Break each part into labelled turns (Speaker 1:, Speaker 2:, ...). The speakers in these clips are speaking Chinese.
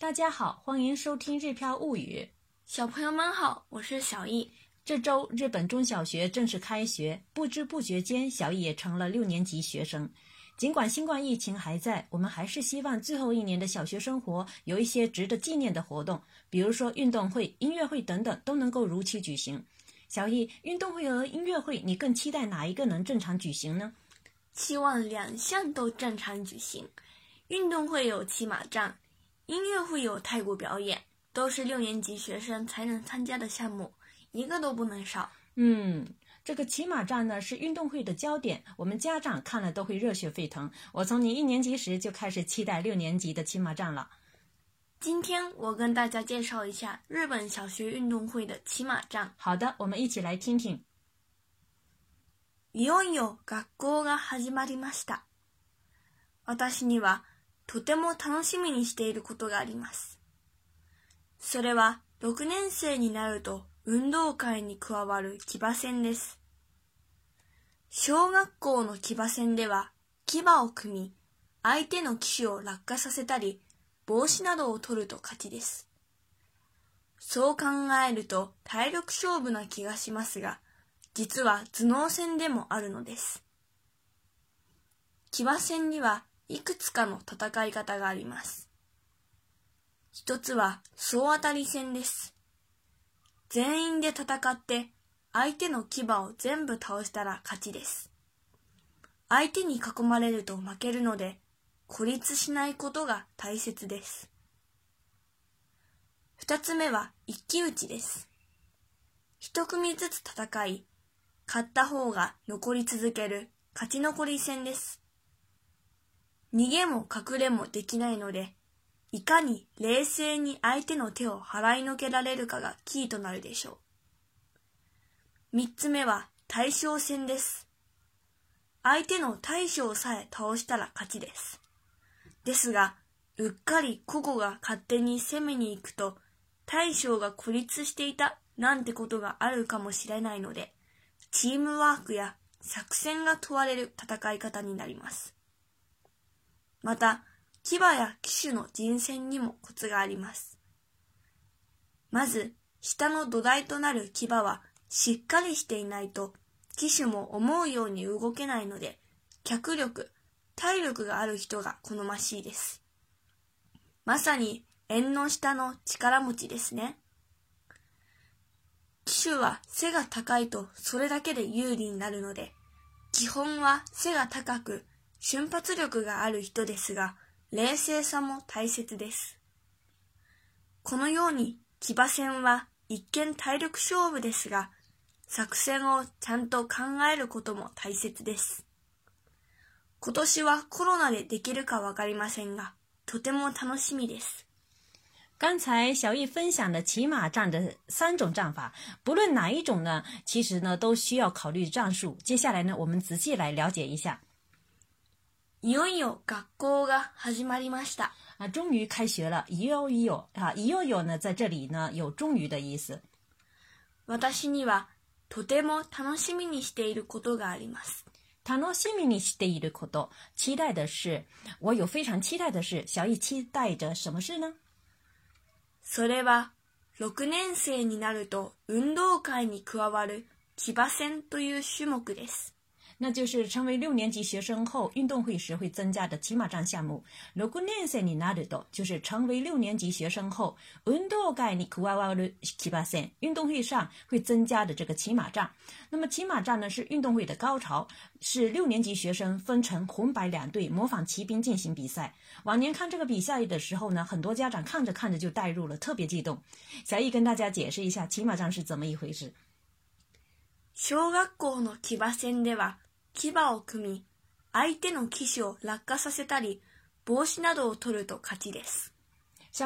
Speaker 1: 大家好，欢迎收听《日篇物语》。
Speaker 2: 小朋友们好，我是小易。
Speaker 1: 这周日本中小学正式开学，不知不觉间，小易也成了六年级学生。尽管新冠疫情还在，我们还是希望最后一年的小学生活有一些值得纪念的活动，比如说运动会、音乐会等等，都能够如期举行。小易，运动会和音乐会，你更期待哪一个能正常举行呢？
Speaker 2: 期望两项都正常举行。运动会有骑马战，音乐会有泰国表演，都是六年级学生才能参加的项目，一个都不能少。
Speaker 1: 嗯，这个骑马战呢是运动会的焦点，我们家长看了都会热血沸腾。我从你一年级时就开始期待六年级的骑马战了。
Speaker 2: 今天我跟大家介绍一下日本小学运动会的骑马战。
Speaker 1: 好的，我们一起来听听。
Speaker 2: いよいよ学校が始まりました。私には。とても楽しみにしていることがあります。それは6年生になると運動会に加わる騎馬戦です。小学校の騎馬戦では騎馬を組み、相手の騎手を落下させたり、帽子などを取ると勝ちです。そう考えると体力勝負な気がしますが、実は頭脳戦でもあるのです。騎馬戦にはいくつかの戦い方があります。一つは総当たり戦です。全員で戦って相手の牙を全部倒したら勝ちです。相手に囲まれると負けるので孤立しないことが大切です。二つ目は一騎打ちです。一組ずつ戦い、勝った方が残り続ける勝ち残り戦です。逃げも隠れもできないので、いかに冷静に相手の手を払いのけられるかがキーとなるでしょう。三つ目は対象戦です。相手の対象さえ倒したら勝ちです。ですが、うっかり個々が勝手に攻めに行くと、大将が孤立していたなんてことがあるかもしれないので、チームワークや作戦が問われる戦い方になります。また、牙や騎手の人選にもコツがあります。まず、下の土台となる牙はしっかりしていないと、騎手も思うように動けないので、脚力、体力がある人が好ましいです。まさに縁の下の力持ちですね。騎手は背が高いとそれだけで有利になるので、基本は背が高く、瞬発力がある人ですが、冷静さも大切です。このように騎馬戦は一見体力勝負ですが、作戦をちゃんと考えることも大切です。今年はコロナでできるかわかりませんが、とても楽しみです。
Speaker 1: 刚才小易分享的骑马战的三种战法，不论哪一种呢，其实呢都需要考虑战术。接下来呢，我们仔细来了解一下。
Speaker 2: いよいよ学校が始まりました。
Speaker 1: 啊，终于開学了！いよいよあ、いよいよ呢，在这里呢有终于的意思。
Speaker 2: 私にはとても楽しみにしていることがあります。
Speaker 1: 楽しみにしていること，期待的是，我有非常期待的是，小易期待着什么事呢？
Speaker 2: それは6年生になると運動会に加わる騎馬戦という種目です。
Speaker 1: 那就是成为六年级学生后，运动会时会增加的骑马战项目。如年岁你拿得多，就是成为六年级学生后，Undo ga n 的运动会上会增加的这个骑马战。那么骑马战呢，是运动会的高潮，是六年级学生分成红白两队，模仿骑兵进行比赛。往年看这个比赛的时候呢，很多家长看着看着就带入了，特别激动。小易跟大家解释一下骑马战是怎么一回事。
Speaker 2: 小学校的骑马赛では。
Speaker 1: 小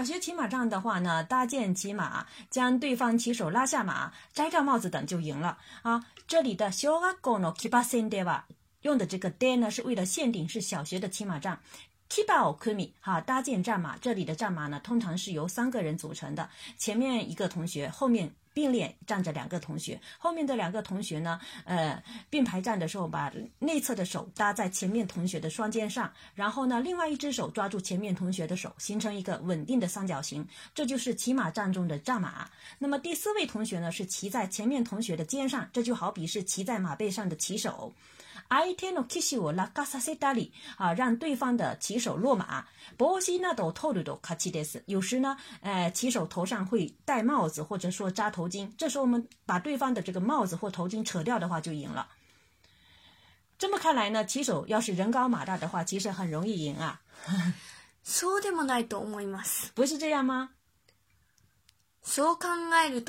Speaker 1: 学骑马战的话呢，搭建骑马，将对方骑手拉下马、摘掉帽子等就赢了。啊，这里的小阿公的骑马赛德哇，用的这个德呢是为了限定是小学的骑马战。骑马奥昆米哈，搭建战马，这里的战马呢通常是由三个人组成的，前面一个同学，后面。并列站着两个同学，后面的两个同学呢？呃，并排站的时候，把内侧的手搭在前面同学的双肩上，然后呢，另外一只手抓住前面同学的手，形成一个稳定的三角形。这就是骑马站中的战马。那么第四位同学呢，是骑在前面同学的肩上，这就好比是骑在马背上的骑手。挨天的骑手拉卡萨西达里啊，让对方的骑手落马。有时呢，呃，骑手头上会戴帽子或者说扎头巾，这时候我们把对方的这个帽子或头巾扯掉的话就赢了。这么看来呢，骑手要是人高马大的话，其实很容易赢啊。不是这样吗？
Speaker 2: 不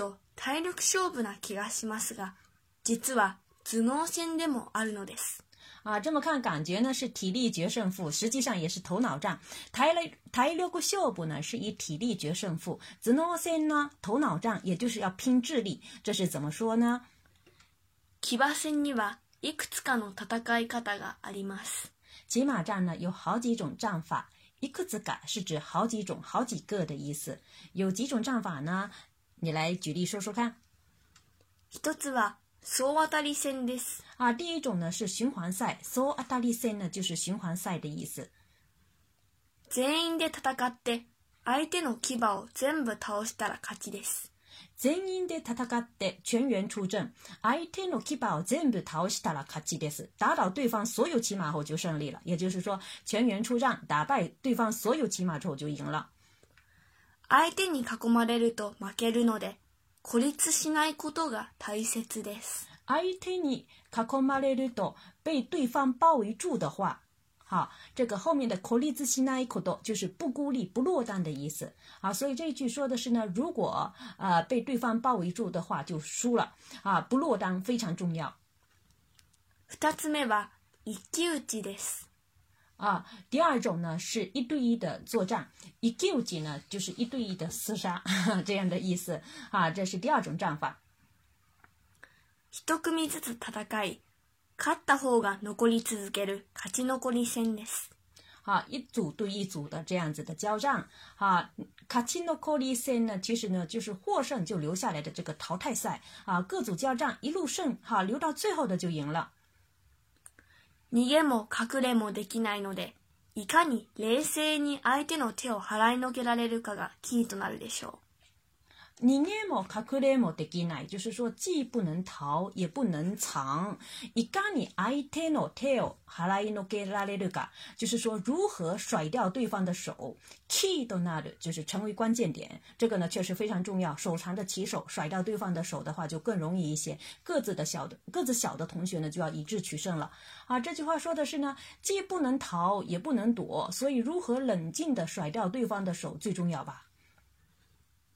Speaker 2: 是这样吗？頭脳戦でもあるのです。
Speaker 1: 啊，这么看感觉呢是体力决胜负，实际上也是头脑战。体力体力勝負呢是以体力决胜负，頭脳戦呢头脑战，也就是要拼智力。这是怎么说呢？
Speaker 2: 騎馬戦にはいくつかの戦い方があります。
Speaker 1: 骑马戦呢有好几种战法，いくつか是指好几种、好几个的意思。有几种战法呢？你来举例说说看。
Speaker 2: 一つは総当たり戦です。
Speaker 1: あ、第一種呢是循环赛，総当たり戦呢就是循环赛的意思。
Speaker 2: 全員で戦って相手の牙を全部倒したら勝ちです。
Speaker 1: 全員で戦って全員出阵，相手の牙を全部倒したら勝ちです。打倒对方所有骑马后就胜利了，也就是说全员出战，打败对方所有骑马之后就赢了。
Speaker 2: 相手に囲まれると負けるので。孤立しないことが大切です。
Speaker 1: 相手に囲まれると被对方包围住的话，好，这个后面的孤立しないこと就是不孤立、不落单的意思。啊，所以这一句说的是呢，如果呃被对方包围住的话，就输了啊，不落单非常重要。
Speaker 2: 二つ目は一騎打ちです。
Speaker 1: 啊，第二种呢是一对一的作战，一决几呢就是一对一的厮杀这样的意思啊，这是第二种战法。
Speaker 2: 一組ずつ戦い、勝った方が残り続ける勝ち残り戦です。
Speaker 1: 啊，一组对一组的这样子的交战啊，勝ち残り戦呢，其实呢就是获胜就留下来的这个淘汰赛啊，各组交战一路胜哈，留到最后的就赢了。
Speaker 2: 逃げも隠れもできないので、いかに冷静に相手の手を払いのけられるかがキーとなるでしょう。
Speaker 1: 你ねもかくれもできない，就是说既不能逃也不能藏。いかに相手の手を払いのけられるか，就是说如何甩掉对方的手。キーとなる，就是成为关键点。这个呢确实非常重要。手长的棋手甩掉对方的手的话就更容易一些。个子的小的个子小的同学呢就要以智取胜了啊。这句话说的是呢，既不能逃也不能躲，所以如何冷静的甩掉对方的手最重要吧。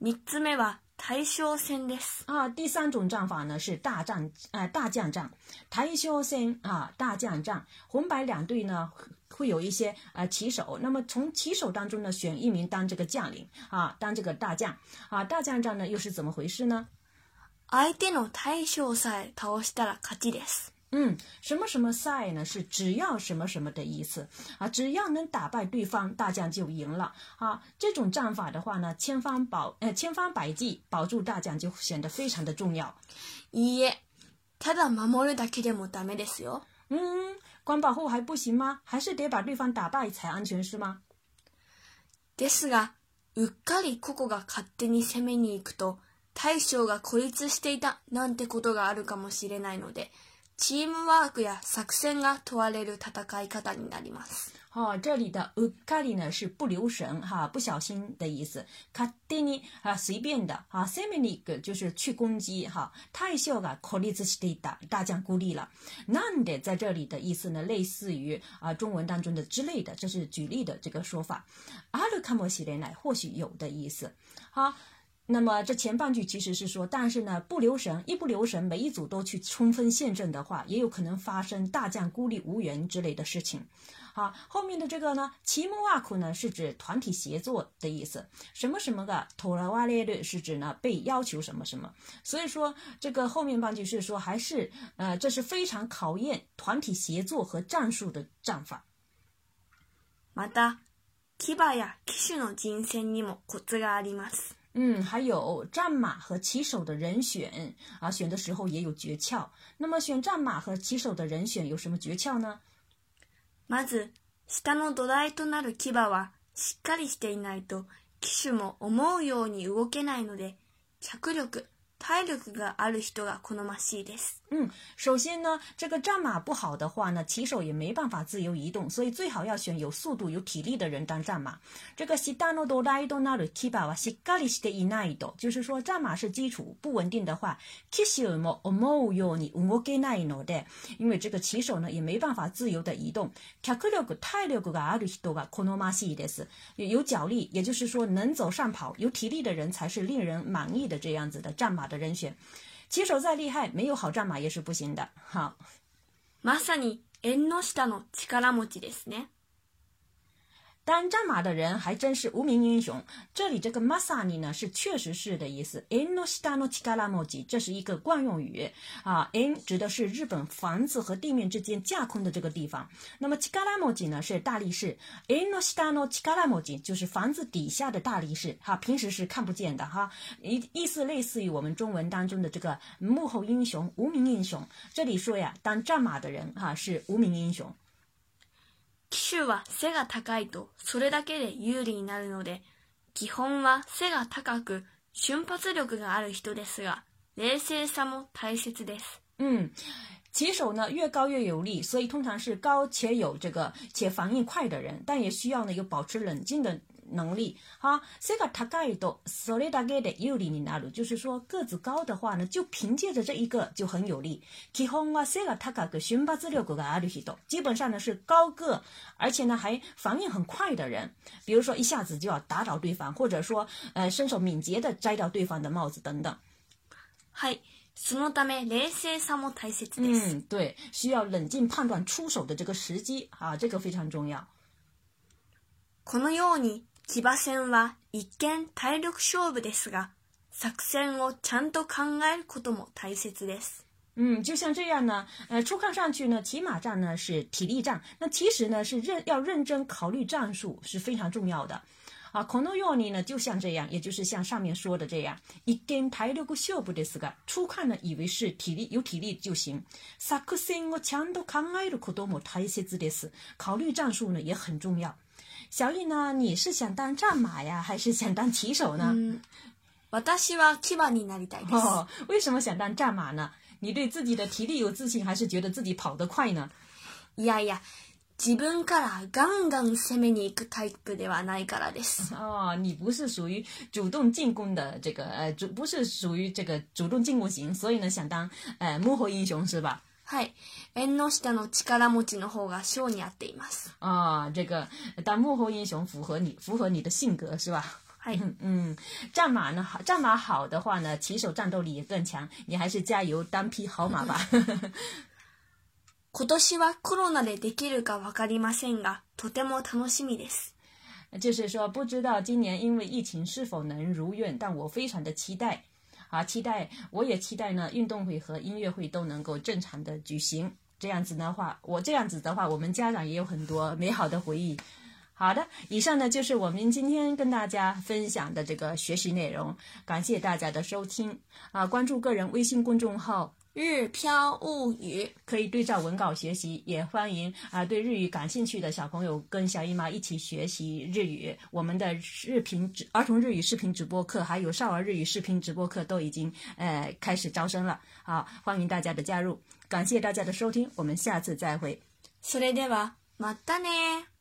Speaker 2: 3つ目は大将戦です。
Speaker 1: あ第三種战法呢是大战，呃，大将戦。大将戦啊，大将战。红白两队呢会有一些呃棋手，那么从棋手当中呢选一名当这个将领啊，当这个大将啊。大将战呢又是怎么回事呢？
Speaker 2: 相手の大将さえ倒したら勝ちです。
Speaker 1: 嗯，什么什么赛呢？是只要什么什么的意思啊！只要能打败对方，大将就赢了啊！这种战法的话呢，千方保呃千方百计保住大将就显得非常的重要。
Speaker 2: 咦，ただ守るだけでもダメですよ。
Speaker 1: 嗯，光保护还不行吗？还是得把对方打败才安全是吗？
Speaker 2: ですが、うっかりここが勝手に攻めに行くと、大将が孤立していたなんてことがあるかもしれないので。チームワークや作戦が問われる戦い方になります。
Speaker 1: 哦，这里的うっかり呢是不留神哈、不小心的意思。啊随便的啊就是去攻击哈。が孤立していた，大将孤立了。なんで在这里的意思呢，类似于啊中文当中的之类的，这是举例的这个说法。あるかもしれない，或许有的意思。好、那么这前半句其实是说，但是呢，不留神，一不留神，每一组都去冲锋陷阵的话，也有可能发生大将孤立无援之类的事情。好，后面的这个呢，其木挖苦呢是指团体协作的意思。什么什么的，土了瓦列队是指呢被要求什么什么。所以说这个后面半句是说，还是呃，这是非常考验团体协作和战术的战法。
Speaker 2: また、騎馬や騎手の人戦にもコツがあります。
Speaker 1: 嗯，还有战马和骑手的人选啊，选的时候也有诀窍。那么选战马和骑手的人选有什么诀窍呢？
Speaker 2: まず、下の土台となる牙はしっかりしていないと、騎手も思うように動けないので、着力、体力がある人がこのましいです。
Speaker 1: 嗯，首先呢，这个战马不好的话呢，骑手也没办法自由移动，所以最好要选有速度、有体力的人当战马。这个シダノドライドナリキバはシカリシテイナイド，就是说战马是基础，不稳定的话，騎手も思うように動けないので，因为这个骑手呢也没办法自由的移动。脚力、体力がある人がこのましいです，有脚力，也就是说能走上跑，有体力的人才是令人满意的这样子的战马。的人选，骑手再厉害，没有好战马也是不行的。好。当战马的人还真是无名英雄。这里这个マサニ呢是确实是的意思。えのしたのチカラモジ这是一个惯用语啊。in 指的是日本房子和地面之间架空的这个地方。那么チカラモジ呢是大力士。えのしたのチカラモジ就是房子底下的大力士哈，平时是看不见的哈。意意思类似于我们中文当中的这个幕后英雄、无名英雄。这里说呀，当战马的人哈是无名英雄。
Speaker 2: 騎手は背が高いとそれだけで有利になるので、基本は背が高く瞬発力がある人ですが、冷静さも大切です。
Speaker 1: うん起手呢越高越有力，所以通常是高且有这个且反应快的人，但也需要呢有保持冷静的能力哈，这个他盖多手里大概的有力你拿住，就是说个子高的话呢，就凭借着这一个就很有利。基本上呢是高个，而且呢还反应很快的人，比如说一下子就要打倒对方，或者说呃，身手敏捷的摘掉对方的帽子等等。
Speaker 2: 是，
Speaker 1: 嗯，对，需要冷静判断出手的这个时机啊，这个非常重要。
Speaker 2: 可能有你。騎馬戦は一見体力勝負ですが、作戦をちゃんと考えることも大切です。
Speaker 1: 嗯，就像这样呢，呃，初看上去呢，骑马战呢是体力战，那其实呢是认要认真考虑战术是非常重要的。あこのように呢，就像这样，也就是像上面说的这样，一見体力勝負ですが、初看呢以为是体力有体力就行。作戦をちゃんと考えることも大切です。考虑战术呢也很重要。小李呢？你是想当战马呀，还是想当骑手呢？
Speaker 2: 嗯，私は騎馬になりたいです。
Speaker 1: 哦，为什么想当战马呢？你对自己的体力有自信，还是觉得自己跑得快呢？
Speaker 2: いやいや、自分からガンガン攻めに行くタイプではないからです。
Speaker 1: 哦，你不是属于主动进攻的这个呃，主不是属于这个主动进攻型，所以呢，想当呃幕后英雄是吧？
Speaker 2: はい。縁の下の力持ちの方が性に合っています。
Speaker 1: あ、这个当幕后英雄符合你符合你的性格是吧？嗯，战马呢好，战马好的话呢，骑手战斗力也更强。你还是加油当匹好马吧。
Speaker 2: 今年はコロナでできるかわかりませんが、とても楽しみです。
Speaker 1: 就是说，不知道今年因为疫情是否能如愿，但我非常的期待。啊，期待我也期待呢，运动会和音乐会都能够正常的举行。这样子的话，我这样子的话，我们家长也有很多美好的回忆。好的，以上呢就是我们今天跟大家分享的这个学习内容，感谢大家的收听啊，关注个人微信公众号。
Speaker 2: 日飘物语
Speaker 1: 可以对照文稿学习，也欢迎啊对日语感兴趣的小朋友跟小姨妈一起学习日语。我们的日频直儿童日语视频直播课，还有少儿日语视频直播课都已经呃开始招生了，好，欢迎大家的加入。感谢大家的收听，我们下次再会。
Speaker 2: それではまたね。